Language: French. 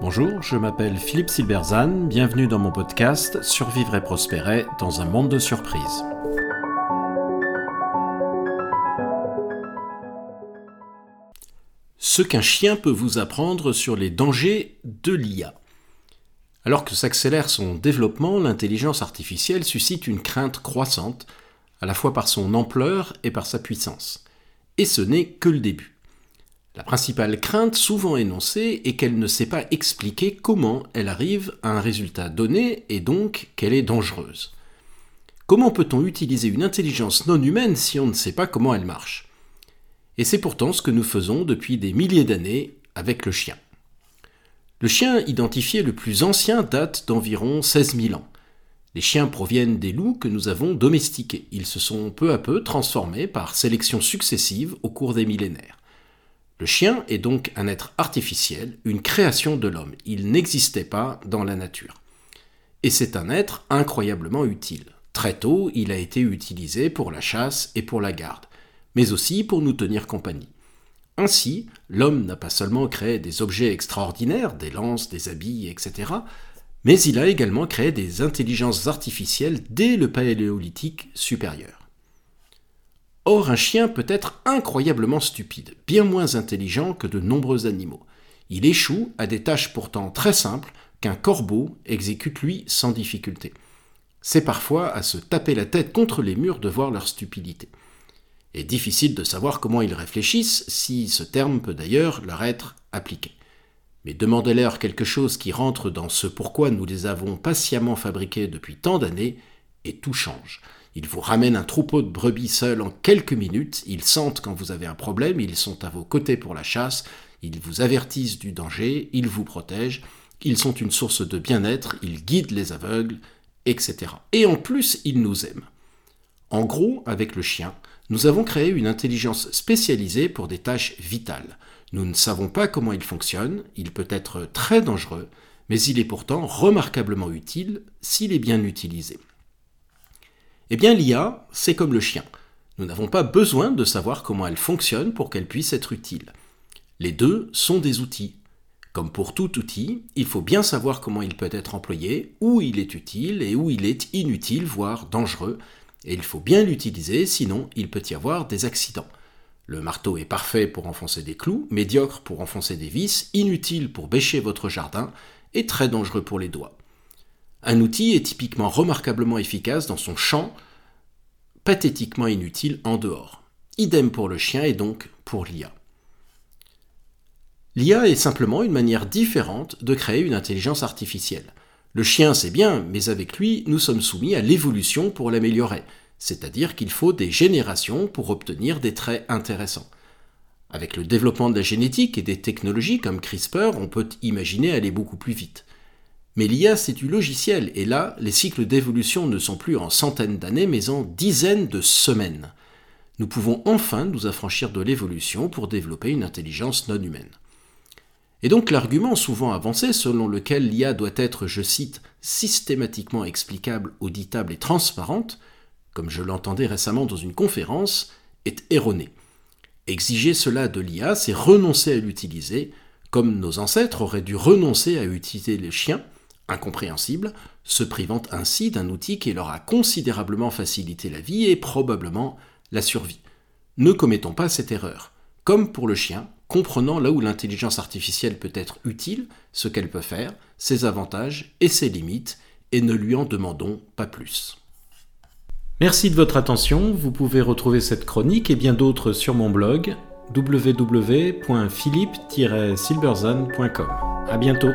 Bonjour, je m'appelle Philippe Silberzan, bienvenue dans mon podcast Survivre et prospérer dans un monde de surprises. Ce qu'un chien peut vous apprendre sur les dangers de l'IA. Alors que s'accélère son développement, l'intelligence artificielle suscite une crainte croissante, à la fois par son ampleur et par sa puissance. Et ce n'est que le début. La principale crainte souvent énoncée est qu'elle ne sait pas expliquer comment elle arrive à un résultat donné et donc qu'elle est dangereuse. Comment peut-on utiliser une intelligence non humaine si on ne sait pas comment elle marche? Et c'est pourtant ce que nous faisons depuis des milliers d'années avec le chien. Le chien identifié le plus ancien date d'environ 16 000 ans. Les chiens proviennent des loups que nous avons domestiqués. Ils se sont peu à peu transformés par sélection successive au cours des millénaires. Le chien est donc un être artificiel, une création de l'homme. Il n'existait pas dans la nature. Et c'est un être incroyablement utile. Très tôt, il a été utilisé pour la chasse et pour la garde, mais aussi pour nous tenir compagnie. Ainsi, l'homme n'a pas seulement créé des objets extraordinaires, des lances, des habits, etc., mais il a également créé des intelligences artificielles dès le paléolithique supérieur. Or, un chien peut être incroyablement stupide, bien moins intelligent que de nombreux animaux. Il échoue à des tâches pourtant très simples qu'un corbeau exécute lui sans difficulté. C'est parfois à se taper la tête contre les murs de voir leur stupidité. Et difficile de savoir comment ils réfléchissent, si ce terme peut d'ailleurs leur être appliqué. Mais demandez-leur quelque chose qui rentre dans ce pourquoi nous les avons patiemment fabriqués depuis tant d'années, et tout change. Ils vous ramènent un troupeau de brebis seuls en quelques minutes, ils sentent quand vous avez un problème, ils sont à vos côtés pour la chasse, ils vous avertissent du danger, ils vous protègent, ils sont une source de bien-être, ils guident les aveugles, etc. Et en plus, ils nous aiment. En gros, avec le chien, nous avons créé une intelligence spécialisée pour des tâches vitales. Nous ne savons pas comment il fonctionne, il peut être très dangereux, mais il est pourtant remarquablement utile s'il est bien utilisé. Eh bien l'IA, c'est comme le chien. Nous n'avons pas besoin de savoir comment elle fonctionne pour qu'elle puisse être utile. Les deux sont des outils. Comme pour tout outil, il faut bien savoir comment il peut être employé, où il est utile et où il est inutile, voire dangereux, et il faut bien l'utiliser, sinon il peut y avoir des accidents. Le marteau est parfait pour enfoncer des clous, médiocre pour enfoncer des vis, inutile pour bêcher votre jardin, et très dangereux pour les doigts. Un outil est typiquement remarquablement efficace dans son champ, pathétiquement inutile en dehors. Idem pour le chien et donc pour l'IA. L'IA est simplement une manière différente de créer une intelligence artificielle. Le chien c'est bien, mais avec lui, nous sommes soumis à l'évolution pour l'améliorer, c'est-à-dire qu'il faut des générations pour obtenir des traits intéressants. Avec le développement de la génétique et des technologies comme CRISPR, on peut imaginer aller beaucoup plus vite. Mais l'IA, c'est du logiciel, et là, les cycles d'évolution ne sont plus en centaines d'années, mais en dizaines de semaines. Nous pouvons enfin nous affranchir de l'évolution pour développer une intelligence non humaine. Et donc l'argument souvent avancé selon lequel l'IA doit être, je cite, systématiquement explicable, auditable et transparente, comme je l'entendais récemment dans une conférence, est erroné. Exiger cela de l'IA, c'est renoncer à l'utiliser, comme nos ancêtres auraient dû renoncer à utiliser les chiens, incompréhensible, se privant ainsi d'un outil qui leur a considérablement facilité la vie et probablement la survie. Ne commettons pas cette erreur. Comme pour le chien, comprenant là où l'intelligence artificielle peut être utile, ce qu'elle peut faire, ses avantages et ses limites, et ne lui en demandons pas plus. Merci de votre attention, vous pouvez retrouver cette chronique et bien d'autres sur mon blog www.philippe-silberzone.com. À bientôt.